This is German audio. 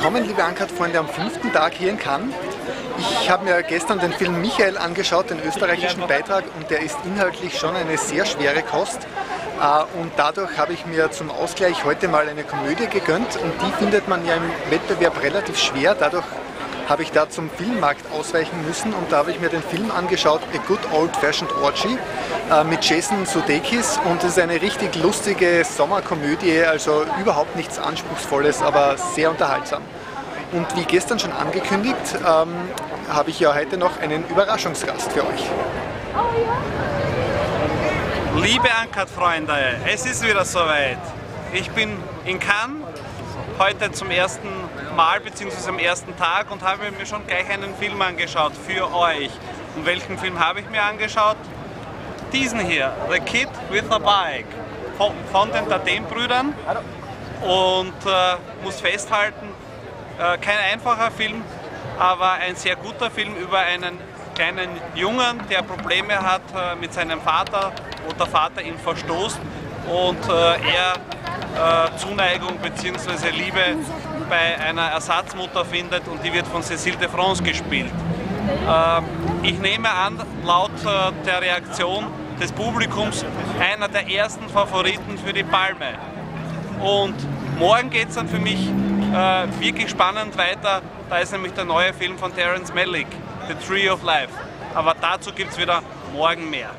willkommen, liebe Ankert-Freunde, am fünften Tag hier in Cannes. Ich habe mir gestern den Film Michael angeschaut, den österreichischen Beitrag, und der ist inhaltlich schon eine sehr schwere Kost. Äh, und dadurch habe ich mir zum Ausgleich heute mal eine Komödie gegönnt und die findet man ja im Wettbewerb relativ schwer. Dadurch habe ich da zum Filmmarkt ausweichen müssen und da habe ich mir den Film angeschaut, A Good Old Fashioned Orgy äh, mit Jason Sudeikis und es ist eine richtig lustige Sommerkomödie, also überhaupt nichts Anspruchsvolles, aber sehr unterhaltsam. Und wie gestern schon angekündigt, ähm, habe ich ja heute noch einen Überraschungsgast für euch. Liebe Ankert-Freunde, es ist wieder soweit. Ich bin in Cannes heute zum ersten Mal bzw. am ersten Tag und habe mir schon gleich einen Film angeschaut für euch. Und welchen Film habe ich mir angeschaut? Diesen hier, The Kid with a Bike, von, von den Tadem-Brüdern. Und äh, muss festhalten, kein einfacher Film, aber ein sehr guter Film über einen kleinen Jungen, der Probleme hat äh, mit seinem Vater, wo der Vater ihn verstoßt und äh, er äh, Zuneigung bzw. Liebe bei einer Ersatzmutter findet und die wird von Cécile de France gespielt. Ähm, ich nehme an, laut äh, der Reaktion des Publikums, einer der ersten Favoriten für die Palme. Und morgen geht es dann für mich äh, wirklich spannend weiter. Da ist nämlich der neue Film von Terence Malick, The Tree of Life. Aber dazu gibt es wieder morgen mehr.